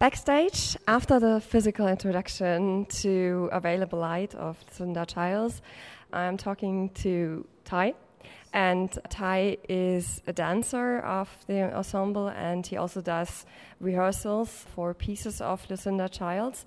Backstage, after the physical introduction to Available Light of Lucinda Childs, I'm talking to Ty. And Ty is a dancer of the ensemble, and he also does rehearsals for pieces of Lucinda Childs.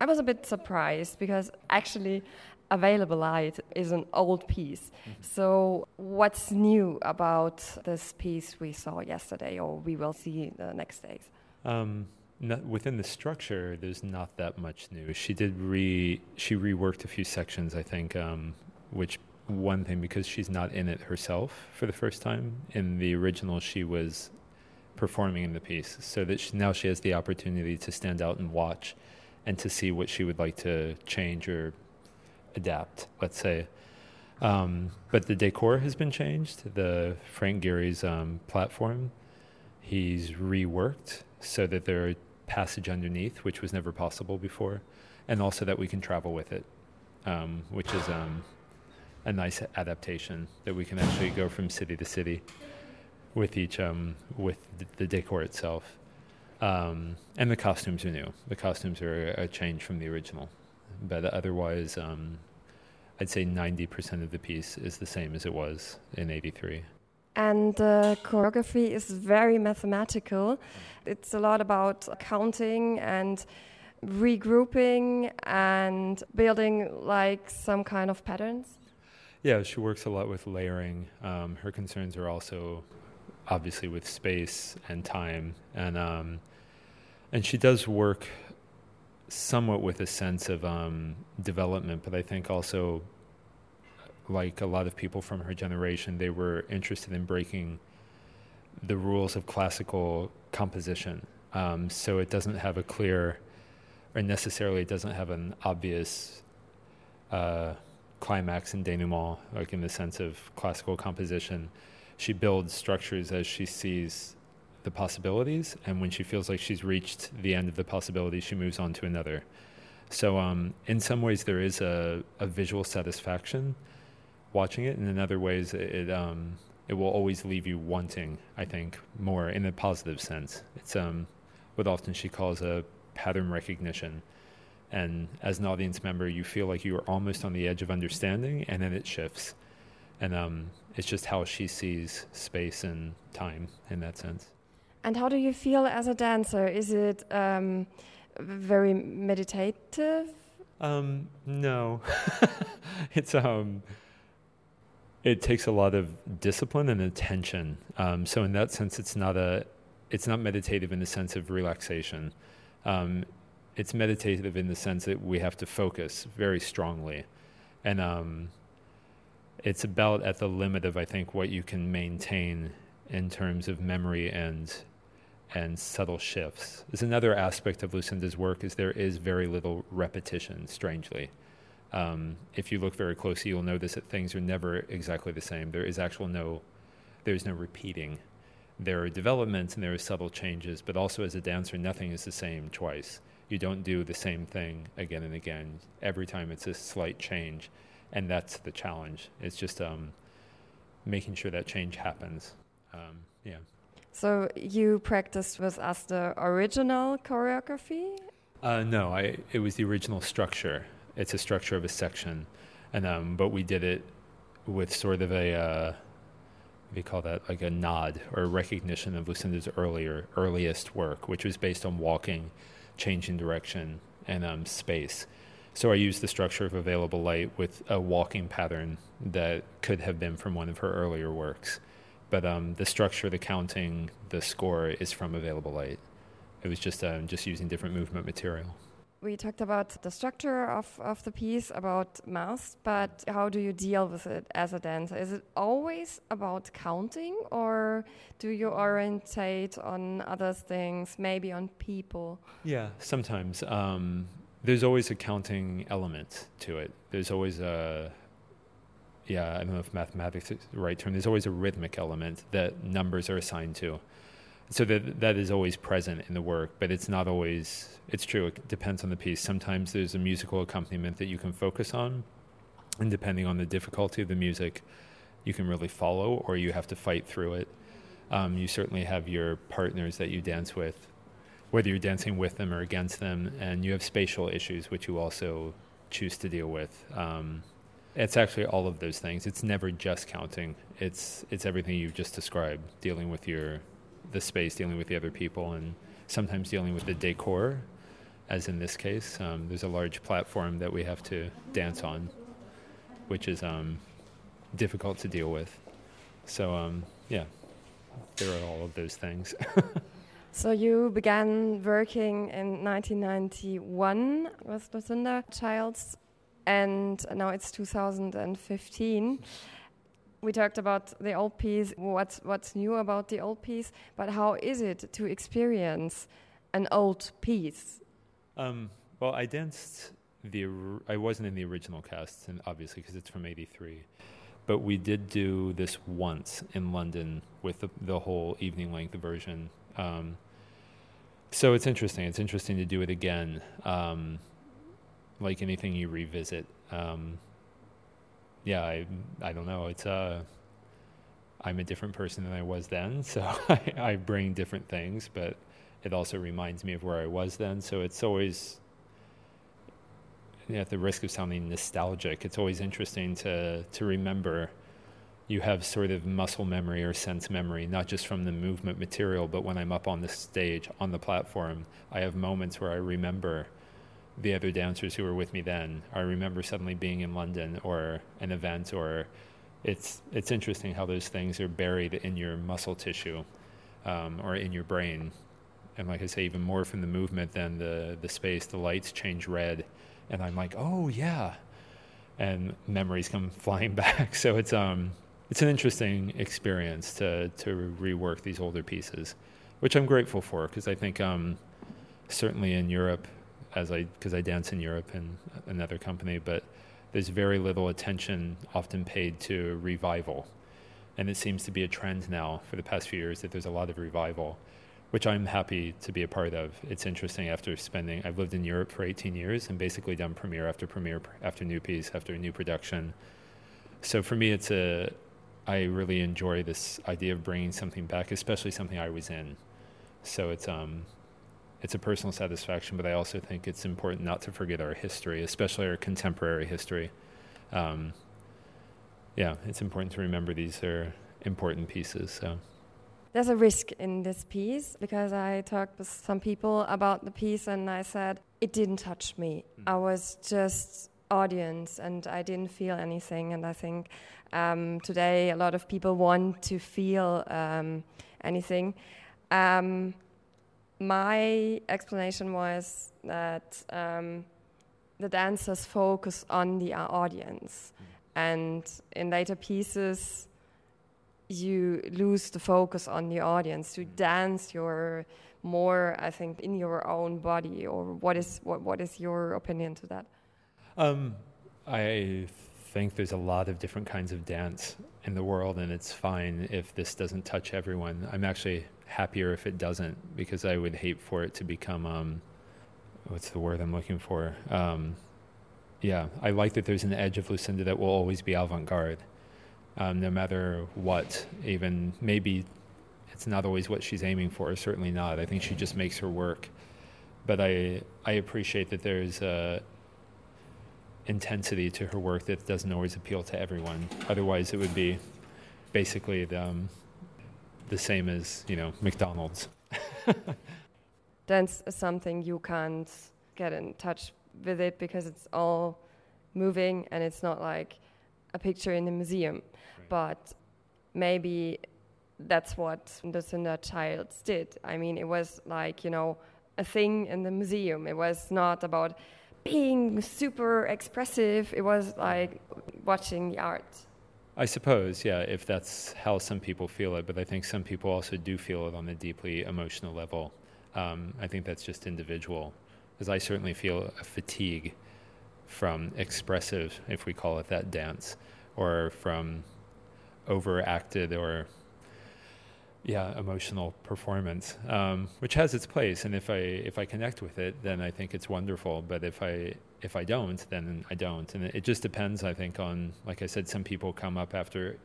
I was a bit surprised because actually, Available Light is an old piece. Mm -hmm. So, what's new about this piece we saw yesterday, or we will see the next days? Um, not, within the structure, there's not that much new. She did re she reworked a few sections, I think, um, which one thing because she's not in it herself for the first time. In the original, she was performing in the piece, so that she, now she has the opportunity to stand out and watch, and to see what she would like to change or adapt. Let's say. Um, but the decor has been changed. The Frank Gehry's um, platform, he's reworked so that there are passage underneath, which was never possible before, and also that we can travel with it, um, which is um, a nice adaptation that we can actually go from city to city with each um, with the decor itself. Um, and the costumes are new. The costumes are a change from the original, but otherwise, um, I'd say 90% of the piece is the same as it was in '83 and the choreography is very mathematical. It's a lot about counting and regrouping and building like some kind of patterns. Yeah, she works a lot with layering. Um, her concerns are also obviously with space and time, and um, and she does work somewhat with a sense of um, development, but I think also like a lot of people from her generation, they were interested in breaking the rules of classical composition. Um, so it doesn't have a clear, or necessarily it doesn't have an obvious uh, climax and denouement, like in the sense of classical composition. She builds structures as she sees the possibilities, and when she feels like she's reached the end of the possibility, she moves on to another. So, um, in some ways, there is a, a visual satisfaction watching it, and in other ways, it um, it will always leave you wanting. I think more in a positive sense. It's um, what often she calls a pattern recognition, and as an audience member, you feel like you are almost on the edge of understanding, and then it shifts, and um, it's just how she sees space and time in that sense. And how do you feel as a dancer? Is it um, very meditative? Um, no, it's um it takes a lot of discipline and attention. Um, so in that sense, it's not a it's not meditative in the sense of relaxation. Um, it's meditative in the sense that we have to focus very strongly, and um, it's about at the limit of I think what you can maintain in terms of memory and and subtle shifts. There's another aspect of Lucinda's work is there is very little repetition. Strangely, um, if you look very closely, you'll notice that things are never exactly the same. There is actual no, there's no repeating. There are developments and there are subtle changes, but also as a dancer, nothing is the same twice. You don't do the same thing again and again. Every time it's a slight change, and that's the challenge. It's just um, making sure that change happens. Um, yeah. So you practiced with us the original choreography? Uh, no, I, it was the original structure it's a structure of a section, and um, but we did it with sort of a uh, we call that like a nod or recognition of Lucinda's earlier earliest work, which was based on walking, changing direction, and um, space. So I used the structure of available light with a walking pattern that could have been from one of her earlier works, but um, the structure, the counting, the score is from available light. It was just um, just using different movement material we talked about the structure of, of the piece, about mass, but how do you deal with it as a dancer? Is it always about counting, or do you orientate on other things, maybe on people? Yeah, sometimes. Um, there's always a counting element to it. There's always a, yeah, I don't know if mathematics is the right term. There's always a rhythmic element that numbers are assigned to so that that is always present in the work, but it's not always. It's true. It depends on the piece. Sometimes there's a musical accompaniment that you can focus on, and depending on the difficulty of the music, you can really follow, or you have to fight through it. Um, you certainly have your partners that you dance with, whether you're dancing with them or against them, and you have spatial issues, which you also choose to deal with. Um, it's actually all of those things. It's never just counting. It's it's everything you've just described, dealing with your the space, dealing with the other people, and sometimes dealing with the decor, as in this case. Um, there's a large platform that we have to dance on, which is um, difficult to deal with. So um, yeah, there are all of those things. So you began working in 1991 with Lucinda Childs, and now it's 2015. We talked about the old piece, what's what's new about the old piece, but how is it to experience an old piece? Um, well, I danced the. I wasn't in the original cast, and obviously because it's from '83 but we did do this once in London with the, the whole evening length version. Um, so it's interesting. It's interesting to do it again. Um, like anything you revisit. Um, yeah, I I don't know. It's uh, I'm a different person than I was then, so I, I bring different things, but it also reminds me of where I was then. So it's always at the risk of sounding nostalgic, it's always interesting to to remember you have sort of muscle memory or sense memory, not just from the movement material, but when I'm up on the stage, on the platform, I have moments where I remember the other dancers who were with me then. I remember suddenly being in London or an event, or it's it's interesting how those things are buried in your muscle tissue um, or in your brain. And like I say, even more from the movement than the the space. The lights change red, and I'm like, oh yeah, and memories come flying back. So it's um it's an interesting experience to to rework these older pieces, which I'm grateful for because I think um, certainly in Europe, as I because I dance in Europe and another company, but there's very little attention often paid to revival, and it seems to be a trend now for the past few years that there's a lot of revival, which I'm happy to be a part of. It's interesting after spending I've lived in Europe for 18 years and basically done premiere after premiere after new piece after new production. So for me, it's a I really enjoy this idea of bringing something back, especially something I was in. So it's um, it's a personal satisfaction, but I also think it's important not to forget our history, especially our contemporary history. Um, yeah, it's important to remember these are important pieces. So. There's a risk in this piece because I talked with some people about the piece and I said it didn't touch me. Mm. I was just audience and I didn't feel anything. And I think um, today a lot of people want to feel um, anything. Um, my explanation was that um, the dancers focus on the audience, and in later pieces, you lose the focus on the audience. To dance, you're more, I think, in your own body. Or what is what, what is your opinion to that? Um, I think there's a lot of different kinds of dance in the world, and it's fine if this doesn't touch everyone. I'm actually happier if it doesn't because I would hate for it to become um, what's the word I'm looking for? Um, yeah, I like that there's an edge of Lucinda that will always be avant garde, um, no matter what. Even maybe it's not always what she's aiming for. Certainly not. I think she just makes her work. But I I appreciate that there's a intensity to her work that doesn't always appeal to everyone. Otherwise, it would be basically the, um, the same as you know McDonald's. Dance is something you can't get in touch with it because it's all moving and it's not like a picture in the museum. Right. But maybe that's what Lucinda Childs did. I mean, it was like you know a thing in the museum. It was not about being super expressive. It was like watching the art. I suppose, yeah, if that's how some people feel it, but I think some people also do feel it on a deeply emotional level. Um, I think that's just individual, because I certainly feel a fatigue from expressive, if we call it that, dance, or from overacted or yeah emotional performance um, which has its place and if i if i connect with it then i think it's wonderful but if i if i don't then i don't and it just depends i think on like i said some people come up after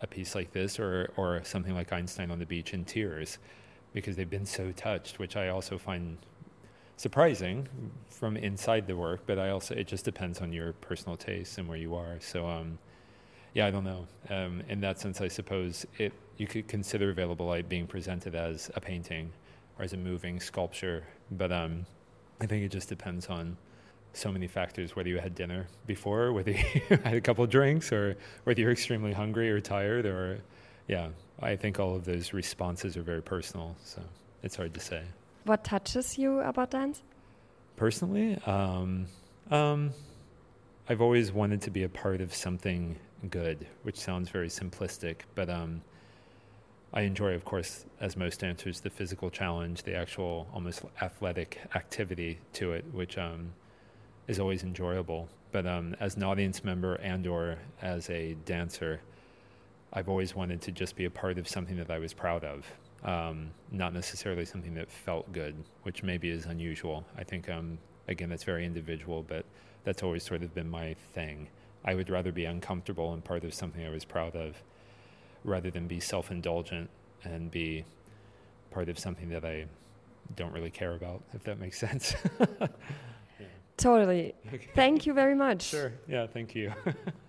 a piece like this or or something like einstein on the beach in tears because they've been so touched, which I also find surprising from inside the work. But I also it just depends on your personal taste and where you are. So um, yeah, I don't know. Um, in that sense, I suppose it you could consider Available Light being presented as a painting or as a moving sculpture, but um, I think it just depends on so many factors whether you had dinner before whether you had a couple drinks or whether you're extremely hungry or tired or yeah i think all of those responses are very personal so it's hard to say. What touches you about dance? Personally um, um, i've always wanted to be a part of something good which sounds very simplistic but um, I enjoy, of course, as most dancers, the physical challenge, the actual almost athletic activity to it, which um, is always enjoyable. But um, as an audience member and or as a dancer, I've always wanted to just be a part of something that I was proud of, um, not necessarily something that felt good, which maybe is unusual. I think um, again that's very individual, but that's always sort of been my thing. I would rather be uncomfortable and part of something I was proud of, rather than be self-indulgent and be part of something that I don't really care about. If that makes sense. Totally. Thank you very much. Sure. Yeah, thank you.